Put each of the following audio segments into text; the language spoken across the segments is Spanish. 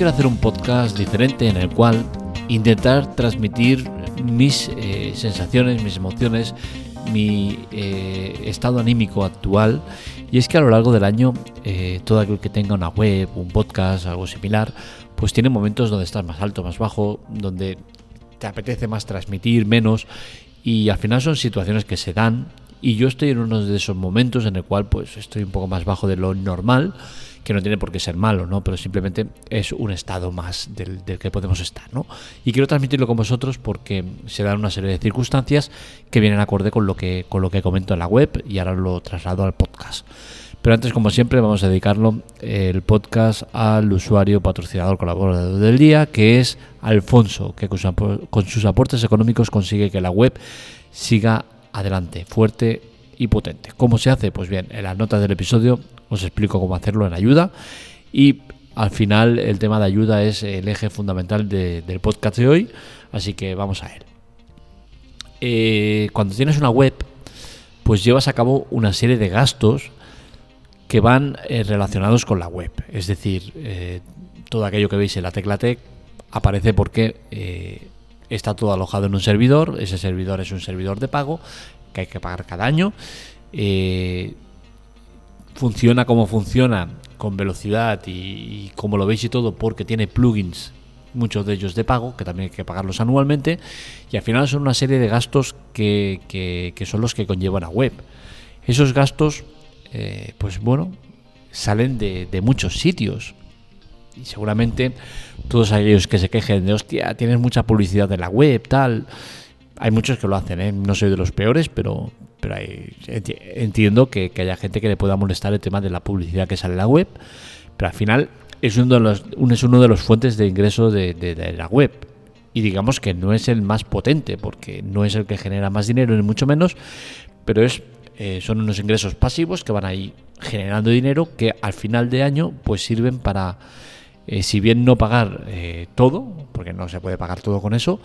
quiero hacer un podcast diferente en el cual intentar transmitir mis eh, sensaciones, mis emociones, mi eh, estado anímico actual. Y es que a lo largo del año, eh, todo aquel que tenga una web, un podcast, algo similar, pues tiene momentos donde estás más alto, más bajo, donde te apetece más transmitir, menos. Y al final son situaciones que se dan. Y yo estoy en uno de esos momentos en el cual pues estoy un poco más bajo de lo normal que no tiene por qué ser malo, ¿no? Pero simplemente es un estado más del, que podemos estar, ¿no? Y quiero transmitirlo con vosotros porque se dan una serie de circunstancias que vienen acorde con lo que, con lo que comento en la web y ahora lo traslado al podcast. Pero antes, como siempre, vamos a dedicarlo el podcast al usuario patrocinador colaborador del día, que es Alfonso, que con sus aportes económicos consigue que la web siga adelante, fuerte y potente. ¿Cómo se hace? Pues bien, en las notas del episodio os explico cómo hacerlo en ayuda y al final el tema de ayuda es el eje fundamental del podcast de hoy, así que vamos a él. Eh, cuando tienes una web, pues llevas a cabo una serie de gastos que van eh, relacionados con la web. Es decir, eh, todo aquello que veis en la tecla tech aparece porque está todo alojado en un servidor. Ese servidor es un servidor de pago que hay que pagar cada año funciona como funciona, con velocidad y, como lo veis y todo, porque tiene plugins, muchos de ellos de pago, que también hay que pagarlos anualmente, y al final son una serie de gastos que, son los que conllevan a web. Esos gastos, eh, pues bueno, salen de muchos sitios. Y seguramente todos aquellos que se quejen de, hostia, tienes mucha publicidad en la web, tal. Hay muchos que lo hacen, ¿eh? no soy de los peores, pero, pero entiendo que, haya gente que le pueda molestar el tema de la publicidad que sale en la web, pero al final es uno de los, es uno de los fuentes de ingreso de, la web. Y digamos que no es el más potente, porque no es el que genera más dinero, ni mucho menos, pero es, eh, son unos ingresos pasivos que van ahí generando dinero que al final de año pues sirven para, eh, si bien no pagar eh, todo, porque no se puede pagar todo con eso,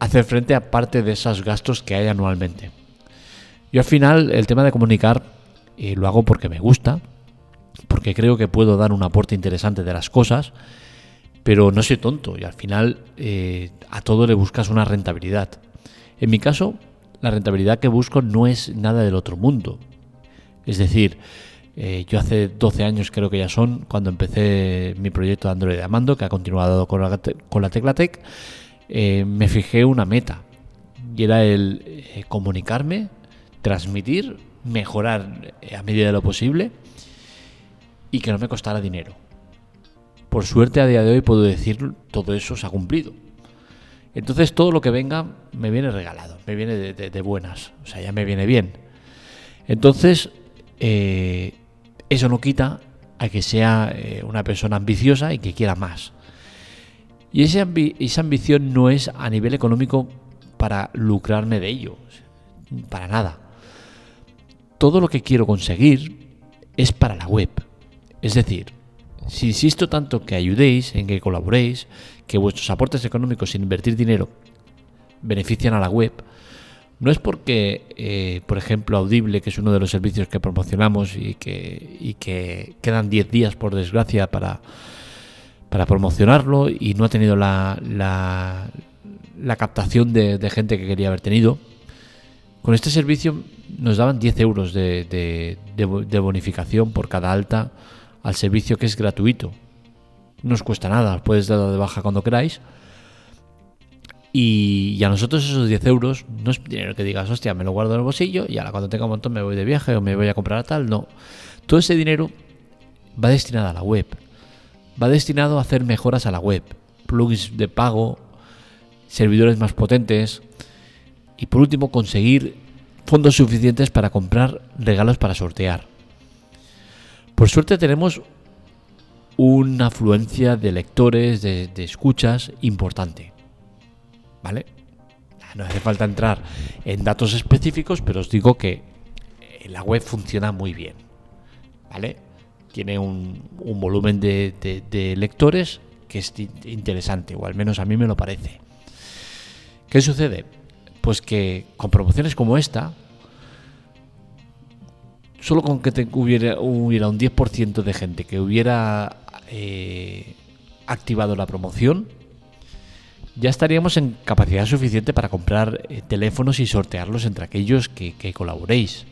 hacer frente a parte de esos gastos que hay anualmente. Yo al final el tema de comunicar eh, lo hago porque me gusta, porque creo que puedo dar un aporte interesante de las cosas, pero no soy tonto y al final eh, a todo le buscas una rentabilidad. En mi caso, la rentabilidad que busco no es nada del otro mundo. Es decir, eh, yo hace 12 años creo que ya son cuando empecé mi proyecto de Android de Amando, que ha continuado con la, con la Teclatec, me fijé una meta y era el comunicarme transmitir, mejorar eh, a medida de lo posible y que no me costara dinero. Por suerte a día de hoy puedo decir todo eso se ha cumplido. Entonces todo lo que venga me viene regalado, me viene de, buenas, o sea, ya me viene bien. Entonces, eh, eso no quita a que sea eh, una persona ambiciosa y que quiera más. Y esa, ambición no es a nivel económico para lucrarme de ello, para nada todo lo que quiero conseguir es para la web. Es decir, si insisto tanto que ayudéis, en que colaboréis, que vuestros aportes económicos sin invertir dinero benefician a la web, no es porque, eh, por ejemplo, Audible, que es uno de los servicios que promocionamos y que, que quedan 10 días, por desgracia, para, promocionarlo y no ha tenido la, la, captación de, de gente que quería haber tenido, con este servicio nos daban 10 euros de, bonificación por cada alta al servicio que es gratuito. No os cuesta nada, puedes dar de baja cuando queráis. Y, a nosotros esos 10 euros no es dinero que digas, hostia, me lo guardo en el bolsillo y ahora cuando tenga un montón me voy de viaje o me voy a comprar a tal. No. Todo ese dinero va destinado a la web. Va destinado a hacer mejoras a la web. Plugins de pago, servidores más potentes. Y por último, conseguir fondos suficientes para comprar regalos para sortear. Por suerte tenemos una afluencia de lectores, de, escuchas importante. ¿Vale? No hace falta entrar en datos específicos, pero os digo que la web funciona muy bien. ¿Vale? Tiene un, volumen de, de, lectores que es interesante, o al menos a mí me lo parece. ¿Qué sucede? Pues que con promociones como esta, solo con que hubiera un 10% de gente que hubiera eh, activado la promoción, ya estaríamos en capacidad suficiente para comprar eh, teléfonos y sortearlos entre aquellos que, colaboréis.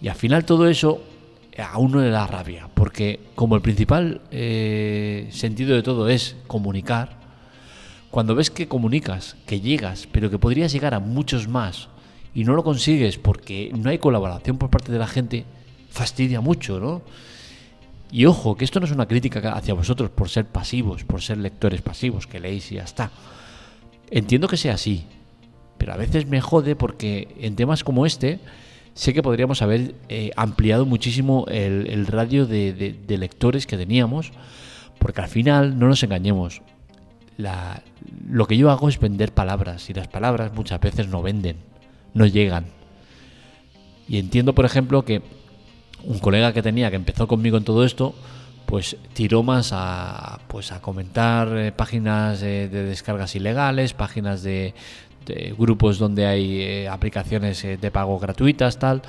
Y al final todo eso a uno le da rabia, porque como el principal eh, sentido de todo es comunicar, cuando ves que comunicas, que llegas, pero que podrías llegar a muchos más y no lo consigues porque no hay colaboración por parte de la gente, fastidia mucho, ¿no? Y ojo, que esto no es una crítica hacia vosotros por ser pasivos, por ser lectores pasivos, que leéis y ya está. Entiendo que sea así, pero a veces me jode porque en temas como este sé que podríamos haber eh, ampliado muchísimo el, radio de, lectores que teníamos, porque al final, no nos engañemos, lo que yo hago es vender palabras y las palabras muchas veces no venden, no llegan. Y entiendo, por ejemplo, que un colega que tenía que empezó conmigo en todo esto, pues tiró más a, pues a comentar eh, páginas de descargas ilegales, páginas de, grupos donde hay eh, aplicaciones eh, de pago gratuitas, tal.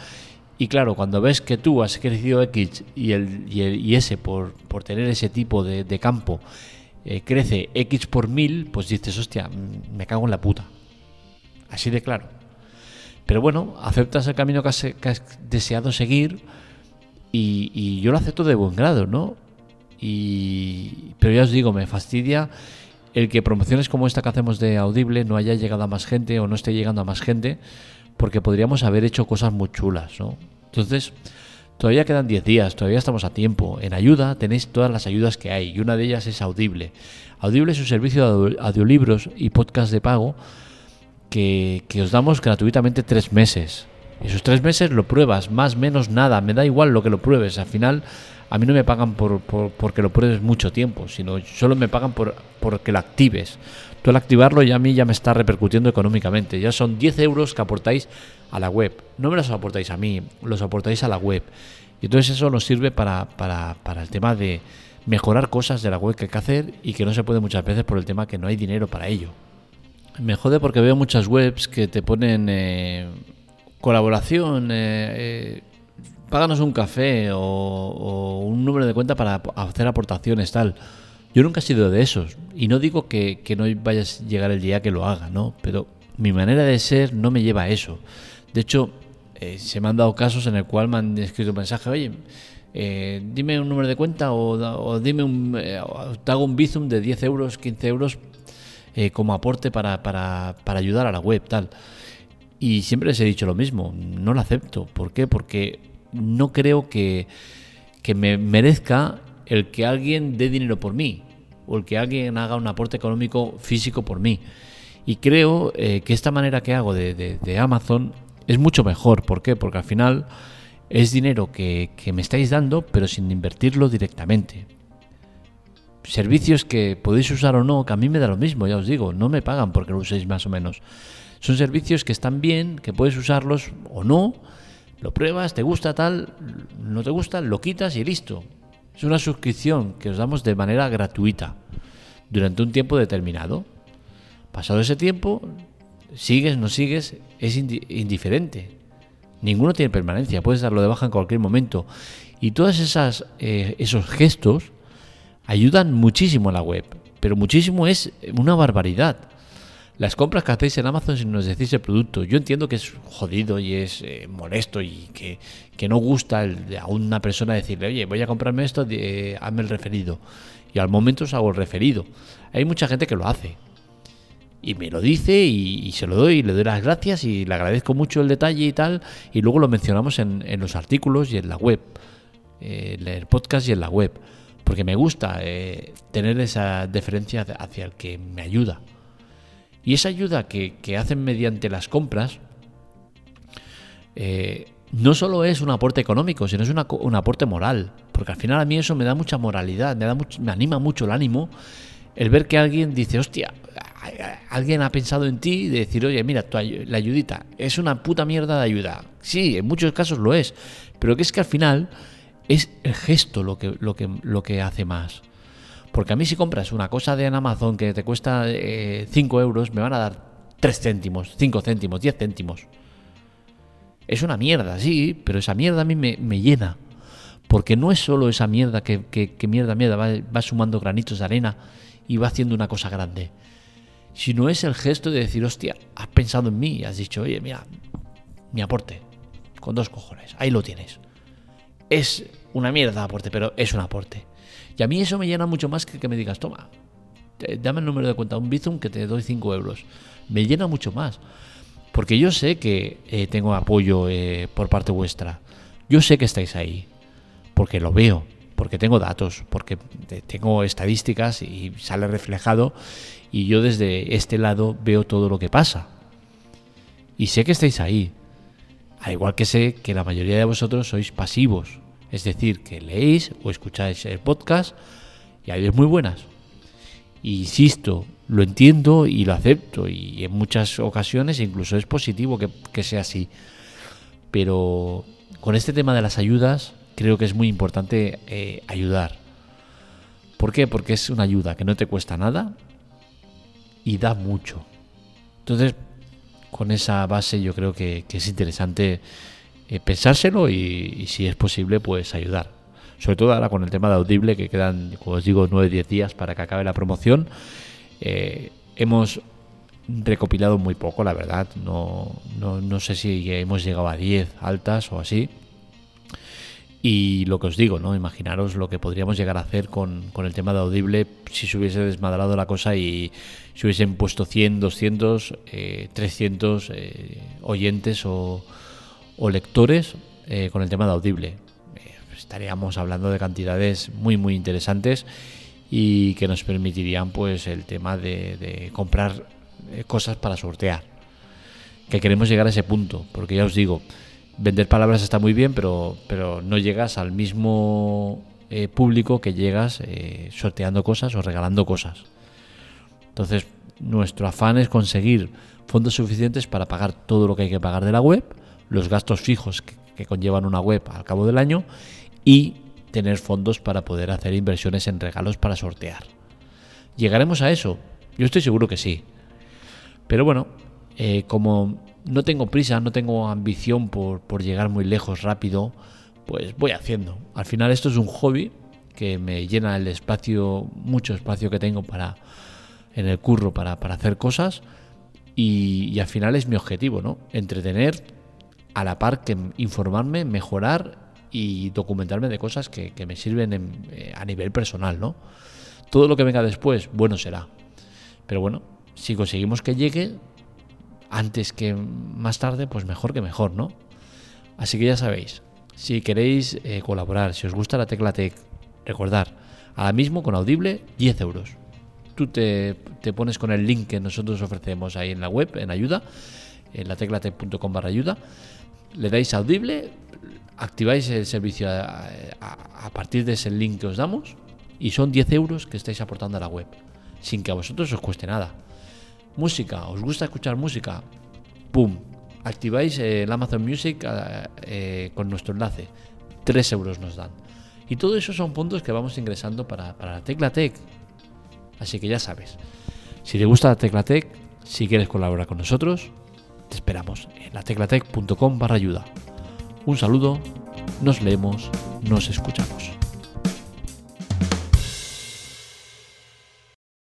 Y claro, cuando ves que tú has crecido X y, el, y, ese, por, por, tener ese tipo de, campo, crece X por mil, pues dices, hostia, me cago en la puta. Así de claro. Pero bueno, aceptas el camino que has deseado seguir y, yo lo acepto de buen grado, ¿no? Y, pero ya os digo, me fastidia el que promociones como esta que hacemos de Audible no haya llegado a más gente o no esté llegando a más gente, porque podríamos haber hecho cosas muy chulas, ¿no? Entonces, todavía quedan 10 días, todavía estamos a tiempo. En ayuda tenéis todas las ayudas que hay y una de ellas es Audible. Audible es un servicio de audiolibros y podcast de pago que, que os damos gratuitamente tres meses. Esos tres meses lo pruebas, más, menos, nada, me da igual lo que lo pruebes. Al final, a mí no me pagan por, porque lo pruebes mucho tiempo, sino solo me pagan por porque lo actives. Tú al activarlo ya a mí ya me está repercutiendo económicamente. Ya son 10 euros que aportáis a la web. No me los aportáis a mí, los aportáis a la web. Y entonces eso nos sirve para, para, para el tema de mejorar cosas de la web que hay que hacer y que no se puede muchas veces por el tema que no hay dinero para ello. Me jode porque veo muchas webs que te ponen... Eh, colaboración, eh, eh, páganos un café o, un número de cuenta para hacer aportaciones, tal. Yo nunca he sido de esos. Y no digo que, no vaya a llegar el día que lo haga, ¿no? Pero mi manera de ser no me lleva a eso. De hecho, eh, se me han dado casos en el cual me han escrito un mensaje, oye, dime un número de cuenta o, dime un, te hago un bizum de 10 euros, 15 euros como aporte para, para, para ayudar a la web, tal. Y siempre les he dicho lo mismo, no lo acepto. ¿Por qué? Porque no creo que, me merezca el que alguien dé dinero por mí o el que alguien haga un aporte económico físico por mí. Y creo eh, que esta manera que hago de, Amazon es mucho mejor. ¿Por qué? Porque al final es dinero que, que me estáis dando, pero sin invertirlo directamente. Servicios que podéis usar o no, que a mí me da lo mismo, ya os digo, no me pagan porque lo uséis más o menos. Son servicios que están bien, que puedes usarlos o no, lo pruebas, te gusta tal, no te gusta, lo quitas y listo. Es una suscripción que os damos de manera gratuita durante un tiempo determinado. Pasado ese tiempo, sigues, no sigues, es indiferente. Ninguno tiene permanencia, puedes darlo de baja en cualquier momento. Y todos eh, esos gestos ayudan muchísimo a la web, pero muchísimo es una barbaridad las compras que hacéis en Amazon si nos decís el producto. Yo entiendo que es jodido y es eh, molesto y que, no gusta a una persona decirle, oye, voy a comprarme esto, hazme el referido. Y al momento os hago el referido. Hay mucha gente que lo hace. Y me lo dice y, se lo doy y le doy las gracias y le agradezco mucho el detalle y tal. Y luego lo mencionamos en, los artículos y en la web. Eh, en el podcast y en la web. Porque me gusta eh, tener esa deferencia hacia el que me ayuda. Y esa ayuda que, hacen mediante las compras eh, no solo es un aporte económico, sino es un aporte moral. Porque al final a mí eso me da mucha moralidad, me, da me anima mucho el ánimo el ver que alguien dice, hostia, alguien ha pensado en ti y decir, oye, mira, la ayudita es una puta mierda de ayuda. Sí, en muchos casos lo es, pero que es que al final es el gesto lo que, lo que, lo que hace más. Porque a mí si compras una cosa de Amazon que te cuesta 5 eh, euros, me van a dar 3 céntimos, 5 céntimos, 10 céntimos. Es una mierda, sí, pero esa mierda a mí me, llena. Porque no es solo esa mierda que, que, mierda, mierda, va, va sumando granitos de arena y va haciendo una cosa grande. Sino es el gesto de decir, hostia, has pensado en mí y has dicho, oye, mira, mi aporte, con dos cojones, ahí lo tienes. Es una mierda aporte, pero es un aporte. Y a mí eso me llena mucho más que que me digas, toma, dame el número de cuenta, un Bizum que te doy 5 euros. Me llena mucho más. Porque yo sé que eh, tengo apoyo eh, por parte vuestra. Yo sé que estáis ahí. Porque lo veo. Porque tengo datos. Porque tengo estadísticas y sale reflejado. Y yo desde este lado veo todo lo que pasa. Y sé que estáis ahí. Al igual que sé que la mayoría de vosotros sois pasivos. Es decir, que leéis o escucháis el podcast y hay muy buenas. insisto, lo entiendo y lo acepto y en muchas ocasiones incluso es positivo que, sea así. Pero con este tema de las ayudas creo que es muy importante eh, ayudar. ¿Por qué? Porque es una ayuda que no te cuesta nada y da mucho. Entonces, con esa base yo creo que, es interesante eh, pensárselo y, si es posible, pues ayudar. Sobre todo ahora con el tema de Audible, que quedan, como os digo, 9-10 días para que acabe la promoción. Eh, hemos recopilado muy poco, la verdad. No, no, sé si hemos llegado a 10 altas o así. Y lo que os digo, ¿no? Imaginaros lo que podríamos llegar a hacer con, el tema de Audible si se hubiese desmadrado la cosa y se hubiesen puesto 100, 200, 300 oyentes o, lectores eh, con el tema de Audible. Eh, estaríamos hablando de cantidades muy, muy interesantes y que nos permitirían pues el tema de, comprar eh, cosas para sortear. Que queremos llegar a ese punto, porque ya os digo, vender palabras está muy bien, pero, pero no llegas al mismo público que llegas sorteando cosas o regalando cosas. Entonces, nuestro afán es conseguir fondos suficientes para pagar todo lo que hay que pagar de la web, los gastos fijos que conllevan una web al cabo del año y tener fondos para poder hacer inversiones en regalos para sortear. ¿Llegaremos a eso? Yo estoy seguro que sí. Pero bueno, eh, como no tengo prisa, no tengo ambición por, llegar muy lejos rápido, pues voy haciendo. Al final esto es un hobby que me llena el espacio, mucho espacio que tengo para en el curro para, hacer cosas y, al final es mi objetivo, ¿no? Entretener a la par que informarme, mejorar y documentarme de cosas que, me sirven eh, a nivel personal, ¿no? Todo lo que venga después, bueno será. Pero bueno, si conseguimos que llegue antes que más tarde, pues mejor que mejor, ¿no? Así que ya sabéis, si queréis eh, colaborar, si os gusta la tecla tech, recordar, ahora mismo con Audible, 10 euros. Tú te, te pones con el link que nosotros ofrecemos ahí en la web, en ayuda, en la teclatech.com barra ayuda, le dais Audible, activáis el servicio a, partir de ese link que os damos y son 10 euros que estáis aportando a la web, sin que a vosotros os cueste nada. Música, ¿os gusta escuchar música? ¡Pum! Activáis el Amazon Music eh, eh, con nuestro enlace, 3 euros nos dan. Y todo eso son puntos que vamos ingresando para, para la Tecla Tech. Así que ya sabes, si te gusta la Tecla Tech, si quieres colaborar con nosotros, te esperamos en la teclatech.com barra ayuda. Un saludo, nos leemos, nos escuchamos.